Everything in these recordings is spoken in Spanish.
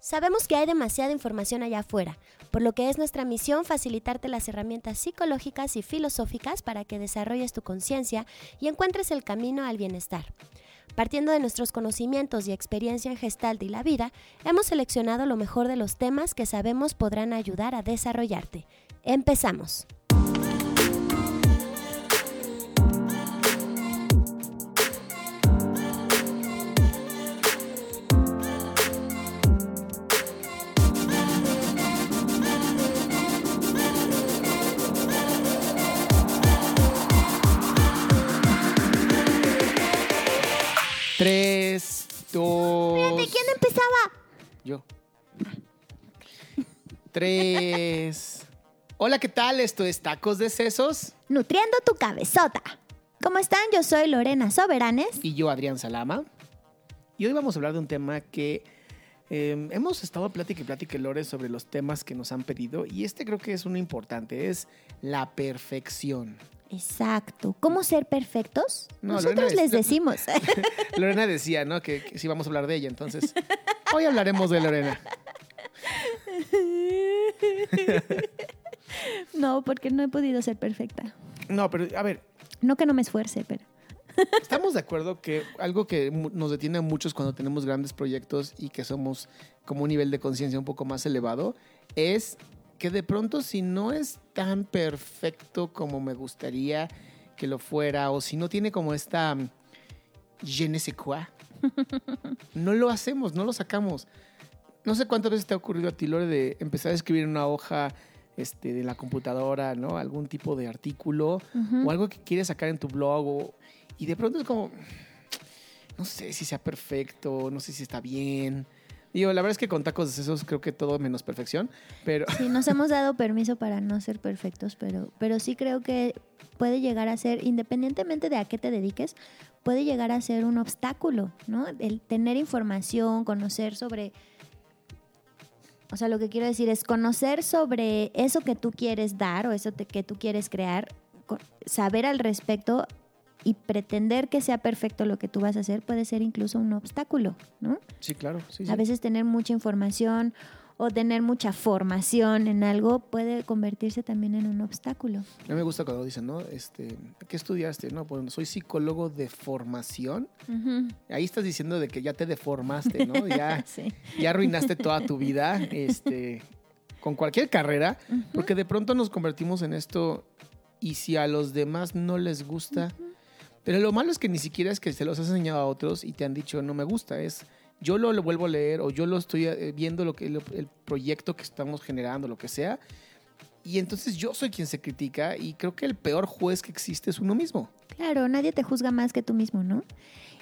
Sabemos que hay demasiada información allá afuera, por lo que es nuestra misión facilitarte las herramientas psicológicas y filosóficas para que desarrolles tu conciencia y encuentres el camino al bienestar. Partiendo de nuestros conocimientos y experiencia en Gestalt y la vida, hemos seleccionado lo mejor de los temas que sabemos podrán ayudar a desarrollarte. Empezamos. Tres, dos. Espérate, ¿quién empezaba? Yo. Tres. Hola, ¿qué tal? Esto es Tacos de Sesos. Nutriendo tu cabezota. ¿Cómo están? Yo soy Lorena Soberanes. Y yo, Adrián Salama. Y hoy vamos a hablar de un tema que eh, hemos estado plática y plática, Lore, sobre los temas que nos han pedido. Y este creo que es uno importante: es la perfección. Exacto. ¿Cómo ser perfectos? No, Nosotros Lorena, les es- decimos. Lorena decía, ¿no? Que, que sí vamos a hablar de ella. Entonces, hoy hablaremos de Lorena. no, porque no he podido ser perfecta. No, pero a ver, No que no me esfuerce, pero... Estamos de acuerdo que algo que nos detiene a muchos cuando tenemos grandes proyectos y que somos como un nivel de conciencia un poco más elevado es que de pronto si no es tan perfecto como me gustaría que lo fuera o si no tiene como esta mm, je ne sais quoi, no lo hacemos, no lo sacamos. No sé cuántas veces te ha ocurrido a ti, Lore, de empezar a escribir en una hoja este, de la computadora, ¿no? Algún tipo de artículo o algo que quieres sacar en tu blog o- y de pronto es como, no sé si sea perfecto, no sé si está bien. Digo, la verdad es que con tacos de sesos creo que todo menos perfección, pero Sí, nos hemos dado permiso para no ser perfectos, pero, pero sí creo que puede llegar a ser, independientemente de a qué te dediques, puede llegar a ser un obstáculo, ¿no? El tener información, conocer sobre... O sea, lo que quiero decir es conocer sobre eso que tú quieres dar o eso que tú quieres crear, saber al respecto y pretender que sea perfecto lo que tú vas a hacer puede ser incluso un obstáculo, ¿no? sí, claro. Sí, sí. A veces tener mucha información o tener mucha formación en algo puede convertirse también en un obstáculo. A mí me gusta cuando dicen, ¿no? Este, ¿Qué estudiaste? No, pues soy psicólogo de formación. Ahí estás diciendo de que ya te deformaste, ¿no? Ya, Sí. ya arruinaste toda tu vida este, con cualquier carrera, porque de pronto nos convertimos en esto y si a los demás no les gusta, pero lo malo es que ni siquiera es que se los has enseñado a otros y te han dicho no me gusta, es yo lo, lo vuelvo a leer o yo lo estoy eh, viendo lo que, lo- el proyecto que estamos generando, lo que sea, y entonces yo soy quien se critica y creo que el peor juez que existe es uno mismo. Claro, nadie te juzga más que tú mismo, ¿no?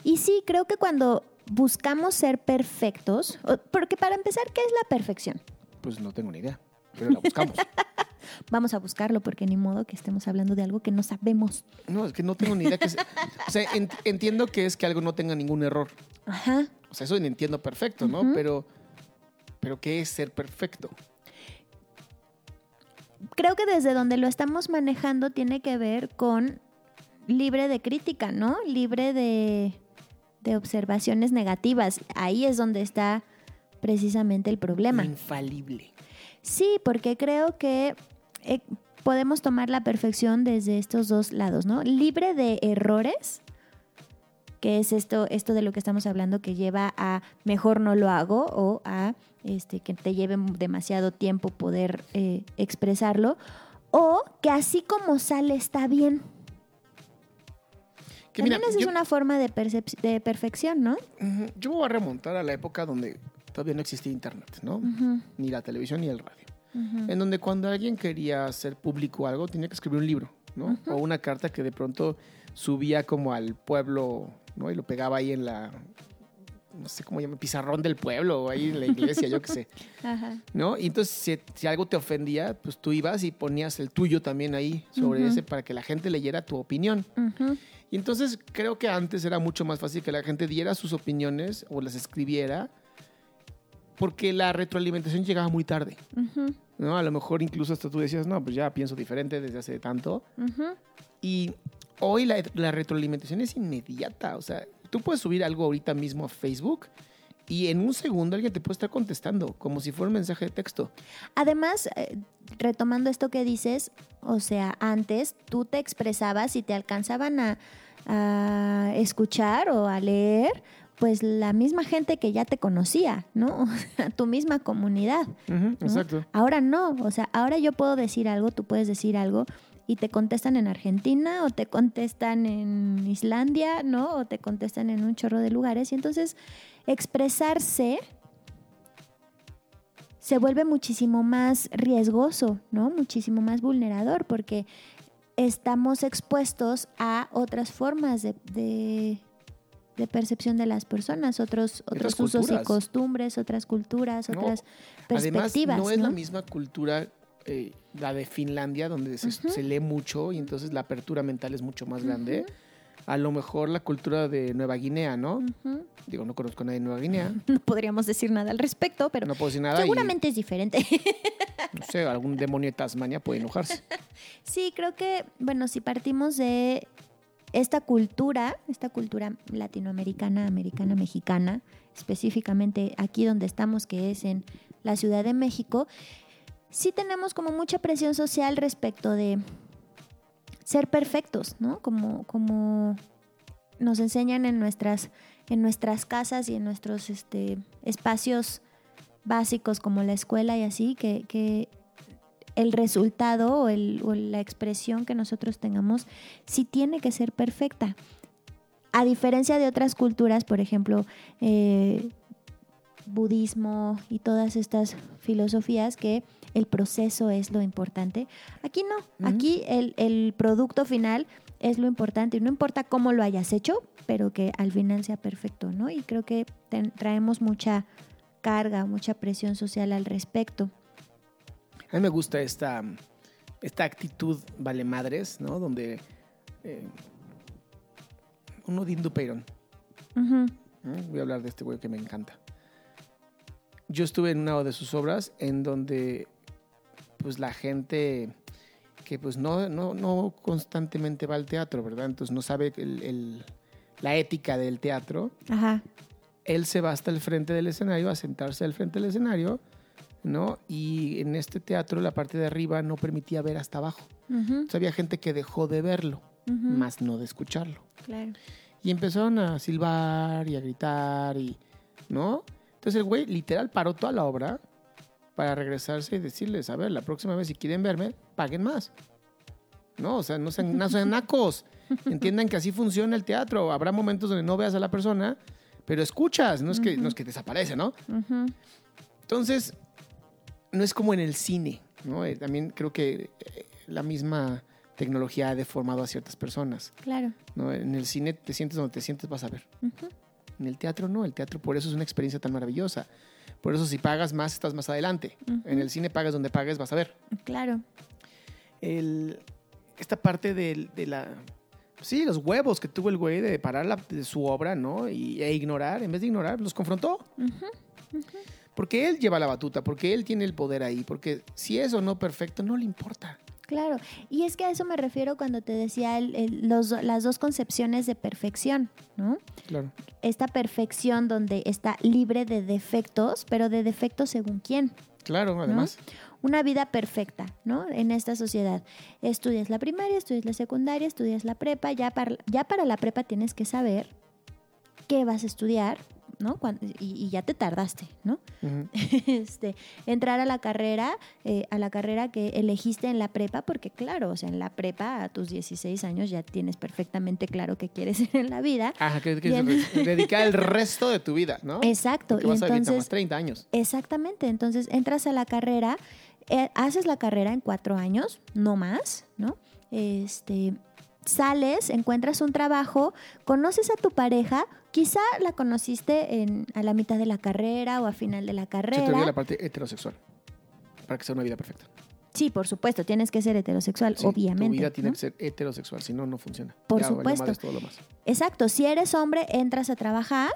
Y sí, creo que cuando buscamos ser perfectos, porque para empezar, ¿qué es la perfección? Pues no tengo ni idea, pero la buscamos. Vamos a buscarlo porque ni modo que estemos hablando de algo que no sabemos. No, es que no tengo ni idea. Que es- o sea, ent- entiendo que es que algo no tenga ningún error. Ajá. O sea, eso lo entiendo perfecto, ¿no? Pero, pero ¿qué es ser perfecto? creo que desde donde lo estamos manejando tiene que ver con libre de crítica, ¿no? Libre de, de observaciones negativas. Ahí es donde está precisamente el problema. Infalible. Sí, porque creo que eh, podemos tomar la perfección desde estos dos lados, ¿no? Libre de errores, que es esto, esto de lo que estamos hablando, que lleva a mejor no lo hago o a este, que te lleve demasiado tiempo poder eh, expresarlo, o que así como sale está bien. Que También mira, esa yo, es una forma de, de perfección, ¿no? Yo me voy a remontar a la época donde todavía no existía internet, ¿no? Ni la televisión ni el radio. En donde cuando alguien quería hacer público algo, tenía que escribir un libro, ¿no? O una carta que de pronto subía como al pueblo, ¿no? Y lo pegaba ahí en la, no sé cómo llama, pizarrón del pueblo, o ahí en la iglesia, yo qué sé. Ajá. ¿no? Y entonces, si, si algo te ofendía, pues tú ibas y ponías el tuyo también ahí sobre ese para que la gente leyera tu opinión. Y entonces creo que antes era mucho más fácil que la gente diera sus opiniones o las escribiera porque la retroalimentación llegaba muy tarde. ¿no? A lo mejor incluso hasta tú decías, no, pues ya pienso diferente desde hace tanto. Y hoy la, la retroalimentación es inmediata, o sea, tú puedes subir algo ahorita mismo a Facebook y en un segundo alguien te puede estar contestando, como si fuera un mensaje de texto. Además, eh, retomando esto que dices, o sea, antes tú te expresabas y te alcanzaban a, a escuchar o a leer, pues la misma gente que ya te conocía, ¿no? tu misma comunidad. Exacto. Ahora no, o sea, ahora yo puedo decir algo, tú puedes decir algo y te contestan en Argentina o te contestan en Islandia, ¿no? O te contestan en un chorro de lugares y entonces expresarse se vuelve muchísimo más riesgoso, ¿no? Muchísimo más vulnerador porque estamos expuestos a otras formas de, de- de percepción de las personas, otros, otros Otras usos y costumbres, otras culturas, No, otras Además, perspectivas. no es la misma cultura, eh, la de Finlandia, donde se, lee mucho y entonces la apertura mental es mucho más grande. A lo mejor la cultura de Nueva Guinea, ¿no? Digo, no conozco a nadie de Nueva Guinea, No podríamos decir nada al respecto, pero no puedo decir nada. y, seguramente es diferente. no sé, algún demonio de Tasmania puede enojarse. sí, creo que, bueno, si partimos de esta cultura, esta cultura latinoamericana, americana, mexicana, específicamente aquí donde estamos, que es en la Ciudad de México, sí tenemos como mucha presión social respecto de ser perfectos, ¿no? Como, como nos enseñan en nuestras, en nuestras casas y en nuestros este, espacios básicos como la escuela y así, que, que el resultado o, el- o la expresión que nosotros tengamos sí tiene que ser perfecta. A diferencia de otras culturas, por ejemplo, eh, budismo y todas estas filosofías que el proceso es lo importante. Aquí no, aquí el, el producto final es lo importante y no importa cómo lo hayas hecho, pero que al final sea perfecto, ¿no? Y creo que ten- traemos mucha carga, mucha presión social al respecto. A mí me gusta esta, esta actitud vale madres, ¿no? Donde eh, uno de Indupeiron, Ujú. ¿no? voy a hablar de este güey que me encanta. Yo estuve en una de sus obras en donde pues la gente que pues no, no, no constantemente va al teatro, ¿verdad? Entonces no sabe el- el- la ética del teatro. Ajá. Él se va hasta el frente del escenario, a sentarse al frente del escenario, ¿no? Y en este teatro la parte de arriba no permitía ver hasta abajo. Entonces había gente que dejó de verlo, ujú, más no de escucharlo. Claro. Y empezaron a silbar y a gritar y, ¿no? Entonces el güey literal paró toda la obra para regresarse y decirles, a ver, la próxima vez si quieren verme, paguen más. No, o sea, no sean, no sean nacos. Entiendan que así funciona el teatro. Habrá momentos donde no veas a la persona, pero escuchas, no es que, no es que desaparece, ¿no? Entonces, no es como en el cine, ¿no? Eh, también creo que eh, la misma tecnología ha deformado a ciertas personas, Claro. ¿no? En el cine te sientes donde te sientes, vas a ver. En el teatro no, el teatro por eso es una experiencia tan maravillosa. Por eso si pagas más, estás más adelante. En el cine pagas donde pagues, vas a ver. Claro. El- esta parte de, la... Sí, los huevos que tuvo el güey de parar la- de su obra, ¿no? Y, e ignorar, en vez de ignorar, los confrontó. Ujú, Porque él lleva la batuta, porque él tiene el poder ahí, porque si es o no perfecto, no le importa. Claro. Y es que a eso me refiero cuando te decía el- el- los- las dos concepciones de perfección, ¿no? Claro. Esta perfección donde está libre de defectos, pero de defectos según quién. Claro, además. Una vida perfecta, ¿no? En esta sociedad. Estudias la primaria, estudias la secundaria, estudias la prepa. Ya para, ya para la prepa tienes que saber qué vas a estudiar, ¿no? Cuan- y, y ya te tardaste, ¿no? Este, entrar a la carrera, eh, a la carrera que elegiste en la prepa, porque claro, o sea, en la prepa a tus 16 años ya tienes perfectamente claro qué quieres ser en la vida. Ajá, que, que dedicar el resto de tu vida, ¿no? Exacto. Porque Y vas a entonces, más 30 años. exactamente, entonces entras a la carrera, eh, haces la carrera en cuatro años, no más, ¿no? Este, sales, encuentras un trabajo, conoces a tu pareja, quizá la conociste en, a la mitad de la carrera o a final de la Se te carrera. olvida la parte heterosexual. Para que sea una vida perfecta. Sí, por supuesto, tienes que ser heterosexual, Sí, obviamente. Tu vida tiene ¿no? que ser heterosexual, si no, no funciona. Por Ya supuesto. madres todo lo más. Exacto, si eres hombre, entras a trabajar,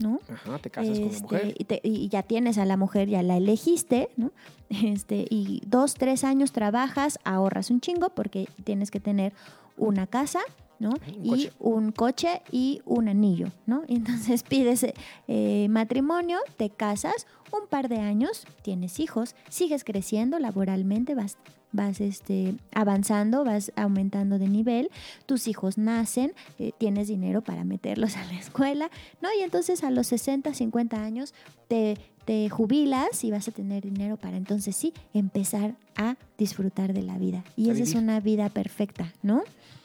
¿no? Ajá, te casas con la Este, mujer. Y, te- y ya tienes a la mujer, ya la elegiste, ¿no? Este, y dos, tres años trabajas, ahorras un chingo porque tienes que tener una casa, ¿no? Un y coche. un coche y un anillo, ¿no? Y entonces pides eh, matrimonio, te casas, un par de años, tienes hijos, sigues creciendo laboralmente, vas, vas este, avanzando, vas aumentando de nivel, tus hijos nacen, eh, tienes dinero para meterlos a la escuela, ¿no? Y entonces a los 60, 50 años te, te jubilas y vas a tener dinero para entonces sí empezar a disfrutar de la vida. Y A esa es una vida perfecta, ¿no?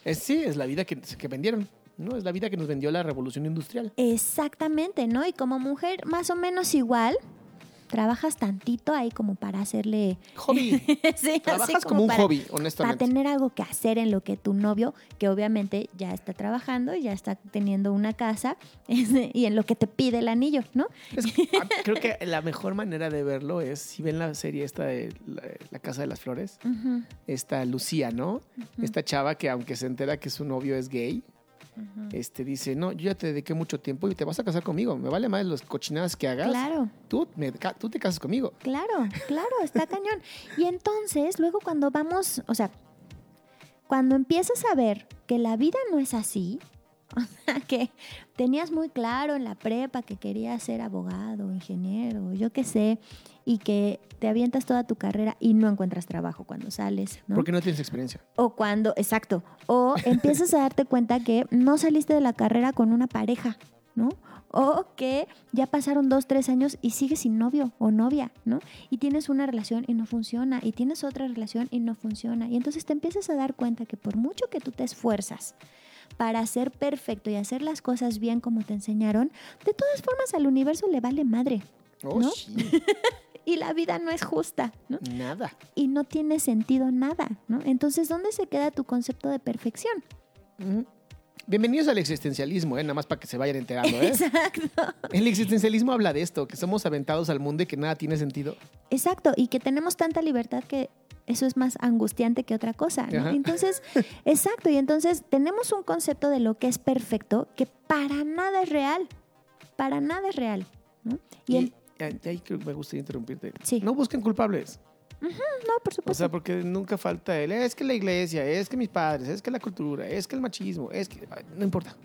Es, sí, es la vida que, que vendieron, ¿no? Es la vida que nos vendió la revolución industrial. Exactamente, ¿no? Y como mujer, más o menos igual, trabajas tantito ahí como para hacerle... Hobby. sí, así Trabajas como, un para- hobby, Para honestamente. tener algo que hacer en lo que tu novio, que obviamente ya está trabajando, ya está teniendo una casa, este, y en lo que te pide el anillo, ¿no? Es ah, creo que la mejor manera de verlo es si ven la serie esta de La, La Casa de las Flores, esta Lucía, ¿no? Esta chava que aunque se entera que su novio es gay, este dice, no, yo ya te dediqué mucho tiempo y te vas a casar conmigo. Me vale más las cochinadas que hagas. Claro. Tú, me tú te casas conmigo. Claro, claro, está cañón. Y entonces, luego cuando vamos, o sea, cuando empiezas a ver que la vida no es así, o sea, que tenías muy claro en la prepa que querías ser abogado, ingeniero, yo qué sé, y que te avientas toda tu carrera y no encuentras trabajo cuando sales, ¿no? Porque no tienes experiencia. O cuando, exacto, o empiezas a darte cuenta que no saliste de la carrera con una pareja, ¿no? O que ya pasaron dos, tres años y sigues sin novio o novia, ¿no? Y tienes una relación y no funciona, y tienes otra relación y no funciona. Y entonces te empiezas a dar cuenta que por mucho que tú te esfuerzas para ser perfecto y hacer las cosas bien como te enseñaron, de todas formas al universo le vale madre. Oh, ¿No? sí. Y la vida no es justa, ¿no? Nada. y no tiene sentido nada, ¿no? Entonces, ¿dónde se queda tu concepto de perfección? Bienvenidos al existencialismo, ¿eh? nada más para que se vayan enterando. ¿eh? Exacto. El existencialismo habla de esto, que somos aventados al mundo y que nada tiene sentido. Exacto, y que tenemos tanta libertad que eso es más angustiante que otra cosa. Entonces, exacto, y entonces tenemos un concepto de lo que es perfecto que para nada es real, para nada es real, ¿no? Y, Y, en- ahí me gustaría interrumpirte. Sí. No busquen culpables. no, por O supuesto. sea, porque nunca falta el, es que la iglesia, es que mis padres, es que la cultura, es que el machismo, es que... No importa.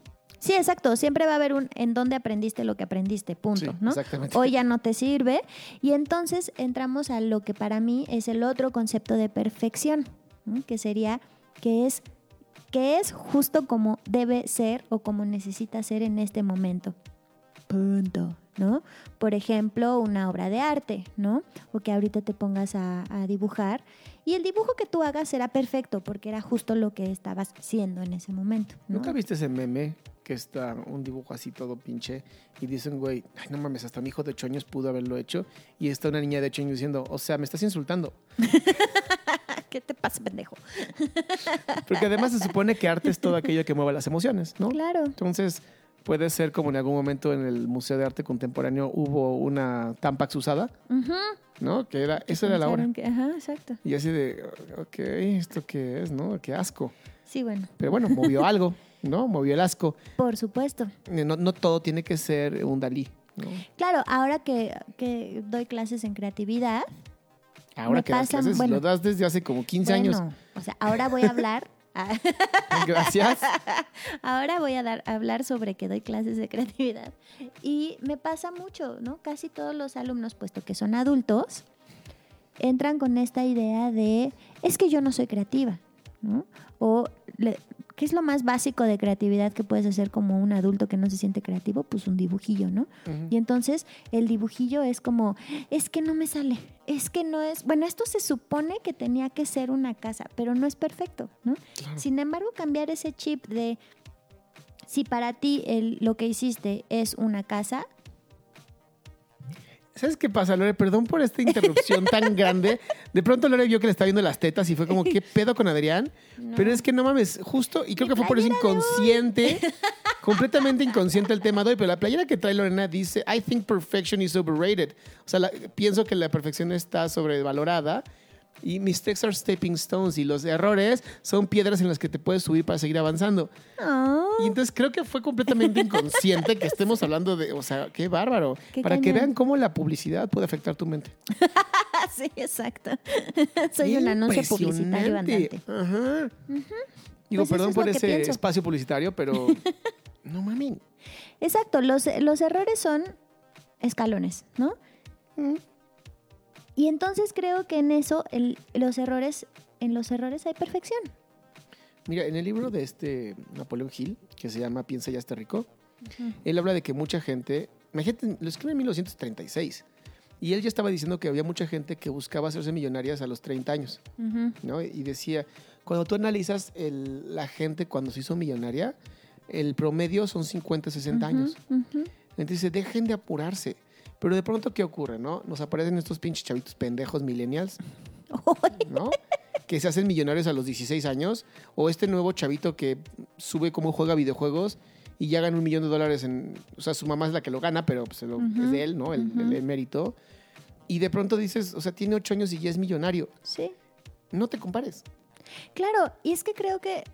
sí, exacto, siempre va a haber un en dónde aprendiste lo que aprendiste, punto, Sí, ¿no? Exactamente. hoy ya no te sirve. Y entonces entramos a lo que para mí es el otro concepto de perfección, ¿no? que sería que es, que es justo como debe ser o como necesita ser en este momento. Punto. ¿No? Por ejemplo, una obra de arte, ¿no? O que ahorita te pongas a, a dibujar y el dibujo que tú hagas será perfecto porque era justo lo que estabas siendo en ese momento. ¿no? ¿Nunca viste ese meme que está un dibujo así todo pinche y dicen, güey, ay, no mames, hasta mi hijo de 8 años pudo haberlo hecho y está una niña de 8 años diciendo, o sea, me estás insultando? ¿Qué te pasa, pendejo? Porque además se supone que arte es todo aquello que mueve las emociones, ¿no? Claro. Entonces, puede ser como en algún momento en el Museo de Arte Contemporáneo hubo una Tampax usada. ¿no? Que era, esa era la que- ajá, exacto. Y así de, ok, ¿esto qué es, no? Qué asco. Sí, bueno, Pero bueno, movió algo, ¿no? Movió el asco. por supuesto. Eh, No, no todo tiene que ser un Dalí, ¿no? Claro, ahora que, que doy clases en creatividad, Ahora que das clases, bueno. lo das desde hace como 15 años. o sea, ahora voy a hablar, Gracias. ahora voy a dar, a hablar sobre que doy clases de creatividad. Y me pasa mucho, ¿no? Casi todos los alumnos, puesto que son adultos, entran con esta idea de, es que yo no soy creativa, ¿no? O, le- ¿qué es lo más básico de creatividad que puedes hacer como un adulto que no se siente creativo? Pues un dibujillo, ¿no? Y entonces el dibujillo es como, es que no me sale, es que no es, bueno, esto se supone que tenía que ser una casa, pero no es perfecto, ¿no? Claro. Sin embargo, cambiar ese chip de, si para ti el- lo que hiciste es una casa, ¿Sabes qué pasa, Lore? Perdón por esta interrupción tan grande. De pronto Lore vio que le estaba viendo las tetas y fue como, ¿qué pedo con Adrián? no. Pero es que no mames, justo, y creo que fue por eso inconsciente, completamente inconsciente el tema de hoy, pero la playera que trae Lorena dice, I think perfection is overrated. O sea, la- pienso que la perfección está sobrevalorada y mistakes are stepping stones y los errores son piedras en las que te puedes subir para seguir avanzando. Ah, Y entonces creo que fue completamente inconsciente que estemos hablando de, o sea, qué bárbaro. Qué para que vean cómo la publicidad puede afectar tu mente. sí, exacto. Soy un anuncio publicitario andante. Ajá. Digo, Pues perdón es por ese espacio publicitario, pero no mami. Exacto, los, los errores son escalones, ¿no? Mm. Y entonces creo que en eso, el- los errores, en los errores hay perfección. Mira, en el libro de este Napoleón Hill, que se llama Piensa ya está rico, él habla de que mucha gente, imagínate, lo escribe en 1936, y él ya estaba diciendo que había mucha gente que buscaba hacerse millonarias a los 30 años, Ujú. ¿no? Y decía, cuando tú analizas el- la gente cuando se hizo millonaria, el promedio son 50, 60 años. Ujú, ujú. Entonces dejen de apurarse. Pero de pronto, ¿qué ocurre, no? Nos aparecen estos pinches chavitos pendejos millennials, ¿no? que se hacen millonarios a los 16 años, o este nuevo chavito que sube cómo juega videojuegos y ya gana un millón de dólares en... O sea, su mamá es la que lo gana, pero pues, es de él, ¿no? El, el- el mérito. Y de pronto dices, o sea, tiene 8 años y ya es millonario. Sí. No te compares. Claro, y es que creo que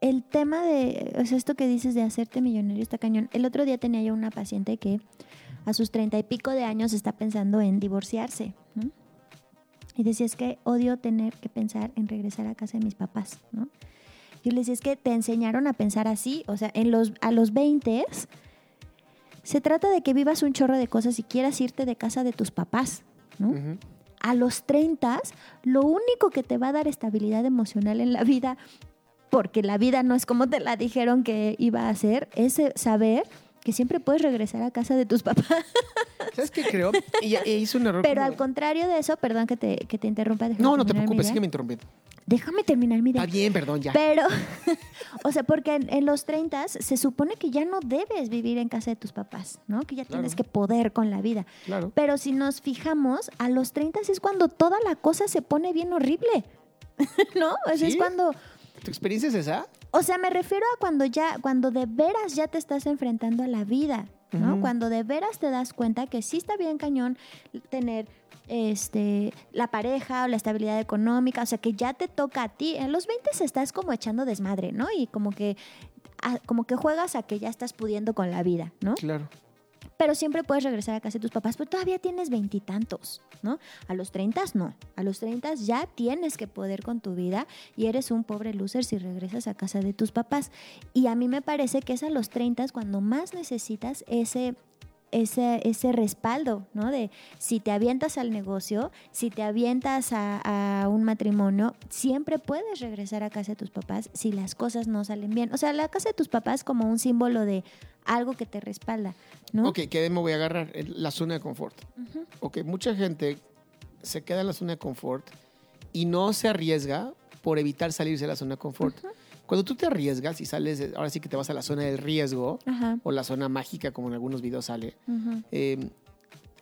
el tema de, o sea, esto que dices de hacerte millonario está cañón. El otro día tenía yo una paciente que a sus treinta y pico de años está pensando en divorciarse. ¿no? Y decía, es que odio tener que pensar en regresar a casa de mis papás, ¿no? Yo le decía, es que te enseñaron a pensar así, o sea, en los, a los 20 se trata de que vivas un chorro de cosas y quieras irte de casa de tus papás, a los 30, lo único que te va a dar estabilidad emocional en la vida, porque la vida no es como te la dijeron que iba a ser, es saber que siempre puedes regresar a casa de tus papás. ¿Sabes qué creo? Y, y hizo un error. Pero como- al contrario de eso, perdón que te, que te interrumpa. No, no te preocupes, sígueme interrumpiendo. Déjame terminar mi idea. Está bien, perdón, ya. Pero, o sea, porque en, en los 30 se supone que ya no debes vivir en casa de tus papás, ¿no? Que ya Claro. tienes que poder con la vida. Claro. Pero si nos fijamos, a los 30 es cuando toda la cosa se pone bien horrible. ¿No? O sea, es cuando. ¿Tu experiencia es esa? O sea, me refiero a cuando ya, cuando de veras ya te estás enfrentando a la vida, ¿no? Cuando de veras te das cuenta que sí está bien cañón tener este la pareja o la estabilidad económica, o sea, que ya te toca a ti. En los 20 estás como echando desmadre, ¿no? Y como que como que juegas a que ya estás pudiendo con la vida, ¿no? Claro. Pero siempre puedes regresar a casa de tus papás, pero todavía tienes veintitantos, ¿no? A los 30 no, a los 30 ya tienes que poder con tu vida y eres un pobre loser si regresas a casa de tus papás. Y a mí me parece que es a los 30 cuando más necesitas ese... Ese, ese respaldo, ¿no? De si te avientas al negocio, si te avientas a, a un matrimonio, siempre puedes regresar a casa de tus papás si las cosas no salen bien. O sea, la casa de tus papás como un símbolo de algo que te respalda, ¿no? Ok, ¿qué me voy a agarrar? La zona de confort. Ujú. Ok, mucha gente se queda en la zona de confort y no se arriesga por evitar salirse de la zona de confort. Cuando tú te arriesgas y sales, ahora sí que te vas a la zona del riesgo Ajá. o la zona mágica, como en algunos videos sale, eh,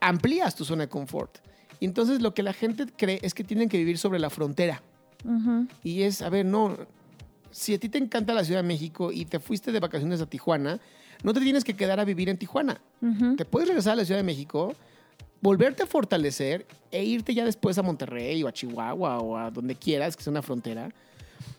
amplías tu zona de confort. Y entonces lo que la gente cree es que tienen que vivir sobre la frontera. Y es, a ver, no, si a ti te encanta la Ciudad de México y te fuiste de vacaciones a Tijuana, no te tienes que quedar a vivir en Tijuana. Te puedes regresar a la Ciudad de México, volverte a fortalecer e irte ya después a Monterrey o a Chihuahua o a donde quieras, que sea una frontera.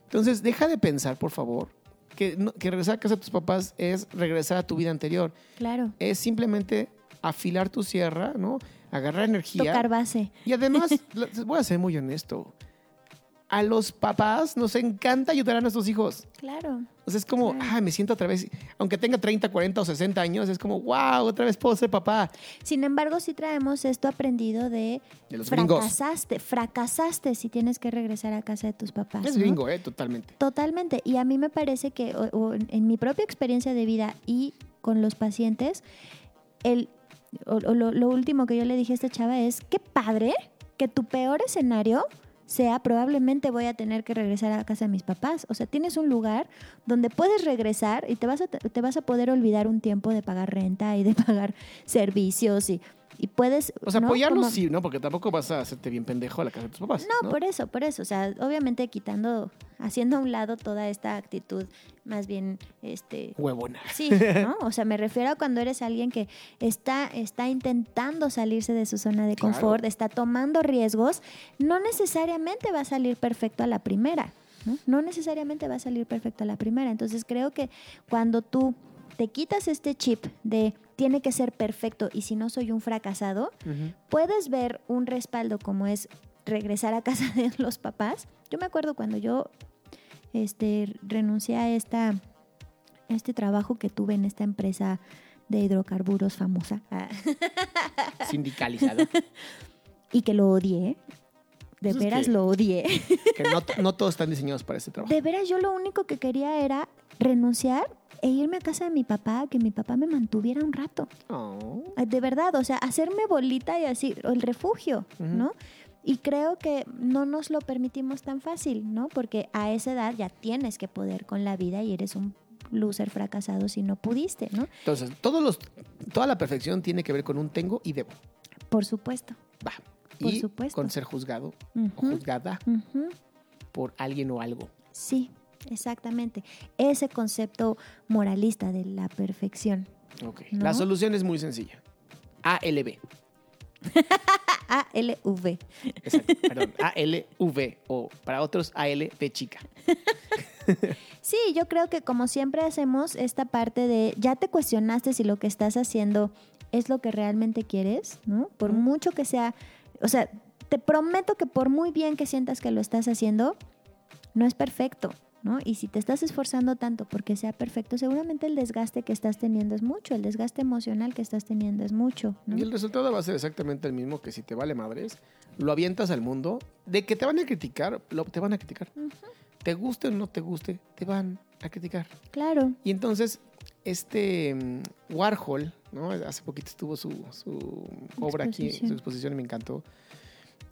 Entonces, deja de pensar, por favor, que, no- que regresar a casa de tus papás es regresar a tu vida anterior. Claro. Es simplemente afilar tu sierra, ¿no? Agarrar energía. Tocar base. Y además, voy a ser muy honesto. A los papás nos encanta ayudar a nuestros hijos. Claro. O sea, es como, Claro. ah, me siento otra vez, aunque tenga 30, 40 o 60 años, es como, wow, otra vez puedo ser papá. Sin embargo, sí traemos esto aprendido de, De los gringos. fracasaste, fracasaste si tienes que regresar a casa de tus papás. Es ¿no? gringo, ¿eh? Totalmente. Totalmente. Y a mí me parece que o- o en mi propia experiencia de vida y con los pacientes, el, o- o lo, lo último que yo le dije a esta chava es, qué padre que tu peor escenario sea probablemente voy a tener que regresar a casa de mis papás. O sea, tienes un lugar donde puedes regresar y te vas a, te vas a poder olvidar un tiempo de pagar renta y de pagar servicios y, y puedes... O sea, ¿no? apoyarlos Como- sí, ¿no? Porque tampoco vas a hacerte bien pendejo a la casa de tus papás. no, No, por eso, por eso. O sea, obviamente quitando, haciendo a un lado toda esta actitud más bien, este... Huevona. Sí, ¿no? O sea, me refiero a cuando eres alguien que está, está intentando salirse de su zona de Claro. confort, está tomando riesgos, no necesariamente va a salir perfecto a la primera, ¿no? No necesariamente va a salir perfecto a la primera. Entonces creo que cuando tú te quitas este chip de tiene que ser perfecto y si no soy un fracasado, puedes ver un respaldo como es regresar a casa de los papás. Yo me acuerdo cuando yo este, renuncié a esta, este trabajo que tuve en esta empresa de hidrocarburos famosa. Sindicalizado. y que lo odié. De es veras que- lo odié. que no, no todos están diseñados para este trabajo. De veras yo lo único que quería era renunciar e irme a casa de mi papá, que mi papá me mantuviera un rato. Oh. De verdad, o sea, hacerme bolita y así, o el refugio. ¿no? Y creo que no nos lo permitimos tan fácil, ¿no? Porque a esa edad ya tienes que poder con la vida y eres un loser fracasado si no pudiste, ¿no? Entonces, todos los, toda la perfección tiene que ver con un tengo y debo. Por supuesto. Va. Por y supuesto. con ser juzgado o juzgada por alguien o algo. Sí, exactamente. Ese concepto moralista de la perfección. Ok. ¿No? La solución es muy sencilla. ALB. A-L-V. Exacto, perdón. ALV o para otros AL de chica. Sí, yo creo que como siempre hacemos esta parte de ya te cuestionaste si lo que estás haciendo es lo que realmente quieres, ¿no? Por mucho que sea, o sea, te prometo que por muy bien que sientas que lo estás haciendo, no es perfecto, ¿no? Y si te estás esforzando tanto porque sea perfecto, seguramente el desgaste que estás teniendo es mucho, el desgaste emocional que estás teniendo es mucho, ¿no? Y el resultado va a ser exactamente el mismo que si te vale madres, lo avientas al mundo, de que te van a criticar, lo, te van a criticar. Te guste o no te guste, te van a criticar. Claro. Y entonces, este mm, Warhol, ¿no? Hace poquito estuvo su, su obra aquí, su exposición y me encantó.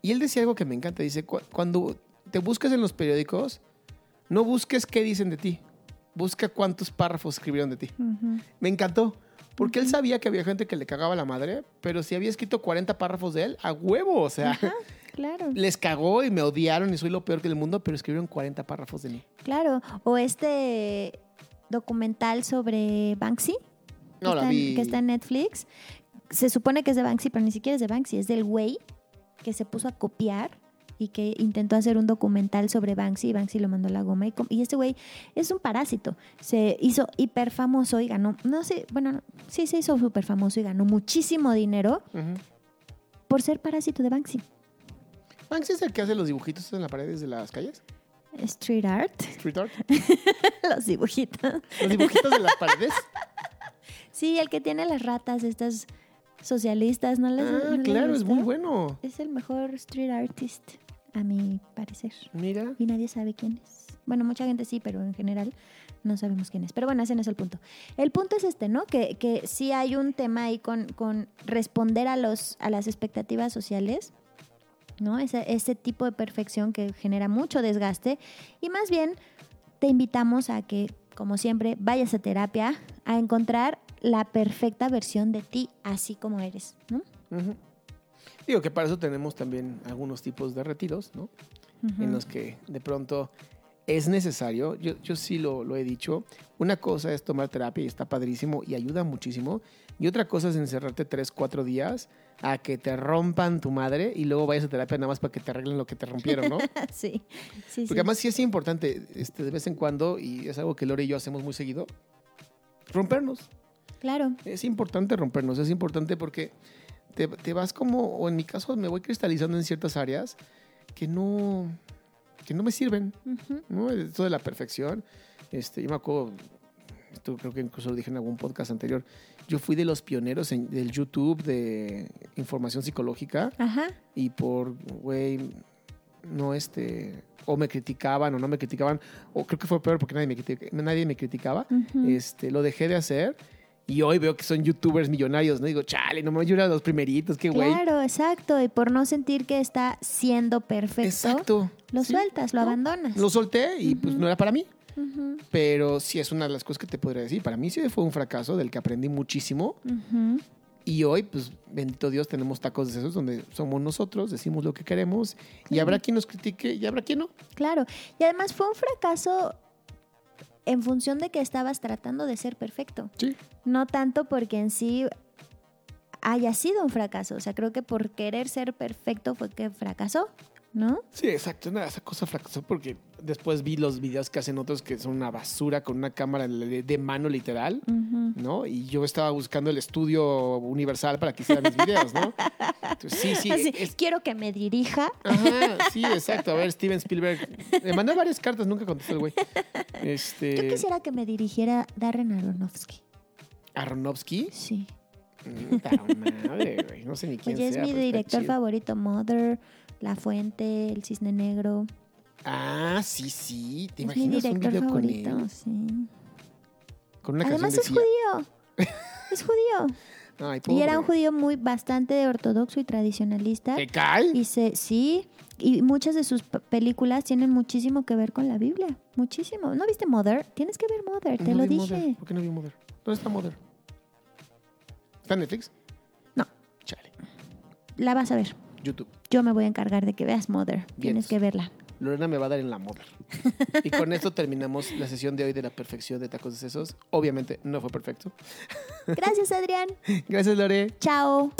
Y él decía algo que me encanta. Dice, "Cu- cuando te buscas en los periódicos, no busques qué dicen de ti. Busca cuántos párrafos escribieron de ti. Me encantó. Porque él sabía que había gente que le cagaba la madre, pero si había escrito 40 párrafos de él, a huevo. O sea, claro. les cagó y me odiaron y soy lo peor que del mundo, pero escribieron 40 párrafos de mí. Claro, o este documental sobre Banksy, que, No, la está en, vi. que está en Netflix. Se supone que es de Banksy, pero ni siquiera es de Banksy, es del güey que se puso a copiar y que intentó hacer un documental sobre Banksy y Banksy lo mandó a la goma. Y, este güey es un parásito. Se hizo hiper famoso y ganó, no sé, bueno, no, sí se hizo súper famoso y ganó muchísimo dinero por ser parásito de Banksy. Banksy es el que hace los dibujitos en las paredes de las calles. Street art, Street art. los dibujitos. Los dibujitos de las paredes. Sí, el que tiene las ratas, estas socialistas, ¿no les no Ah, les claro, es muy bueno. Es el mejor street artist, a mi parecer. Mira. Y nadie sabe quién es. Bueno, mucha gente sí, pero en general no sabemos quién es. Pero bueno, ese no es el punto. El punto es este, ¿no? Que, que sí hay un tema ahí con, con responder a, los, a las expectativas sociales, ¿no? Ese, ese tipo de perfección que genera mucho desgaste. Y más bien te invitamos a que, como siempre, vayas a terapia a encontrar la perfecta versión de ti, así como eres, ¿no? Ujú. Digo que para eso tenemos también algunos tipos de retiros, ¿no? en Ujú. los que de pronto es necesario. Yo, yo sí lo, lo he dicho. Una cosa es tomar terapia y está padrísimo y ayuda muchísimo. Y otra cosa es encerrarte tres, cuatro días a que te rompan tu madre y luego vayas a terapia nada más para que te arreglen lo que te rompieron, ¿no? sí, sí, Porque sí. además sí es importante este, de vez en cuando, y es algo que Lore y yo hacemos muy seguido, rompernos. Claro, Es importante rompernos, es importante porque te, te vas como, o en mi caso me voy cristalizando en ciertas áreas que no, que no me sirven. Ujú. ¿no? Esto de la perfección. Este, yo me acuerdo, esto creo que incluso lo dije en algún podcast anterior, yo fui de los pioneros en, del YouTube de información psicológica Ajá. y por, güey, no este, o me criticaban o no me criticaban, o creo que fue peor porque nadie me, critica- nadie me criticaba, Ujú. este, lo dejé de hacer y hoy veo que son youtubers millonarios, ¿no? Digo, chale, no me yo era los primeritos, qué güey. Claro, exacto. Y por no sentir que está siendo perfecto, Exacto. lo Sí, sueltas, lo ¿no? abandonas. Lo solté y pues no era para mí. Pero sí es una de las cosas que te podría decir. Para mí sí fue un fracaso del que aprendí muchísimo. Y hoy, pues, bendito Dios, tenemos tacos de esos donde somos nosotros, decimos lo que queremos. Y habrá quien nos critique y habrá quien no. Claro. Y además fue un fracaso en función de que estabas tratando de ser perfecto. Sí. No tanto porque en sí haya sido un fracaso. O sea, creo que por querer ser perfecto fue que fracasó, ¿no? Sí, exacto. No, esa cosa fracasó porque después vi los videos que hacen otros que son una basura con una cámara de, mano literal. ¿no? Y yo estaba buscando el estudio universal para que hicieran mis videos, ¿no? Entonces, sí, sí. Así, es- Quiero que me dirija. Ajá, sí, exacto. A ver, Steven Spielberg. Le mandé varias cartas, nunca contestó el güey. Este. Yo quisiera que me dirigiera Darren Aronofsky. Aronofsky. Sí. Mm, madre, güey. No sé ni quién Oye, es sea, mi pero está director favorito. Mother, La Fuente, El Cisne Negro. Ah, sí, sí. ¿Te es mi imaginas un director video con él? sí. Con una Además es judío. es judío. Ay, Y era un judío muy bastante ortodoxo y tradicionalista. ¿Te cae? Y se, sí, y muchas de sus películas tienen muchísimo que ver con la Biblia. Muchísimo. ¿No viste Mother? Tienes que ver Mother, te No lo vi dije. Mother. ¿Por qué no vi Mother? ¿Dónde está Mother? ¿Está en Netflix? No. Chale. La vas a ver. YouTube. Yo me voy a encargar de que veas Mother. Tienes Vientos. que verla. Lorena me va a dar en la Mother. y con esto terminamos la sesión de hoy de la perfección de tacos de sesos. Obviamente no fue perfecto. Gracias, Adrián. Gracias, Lore. Chao.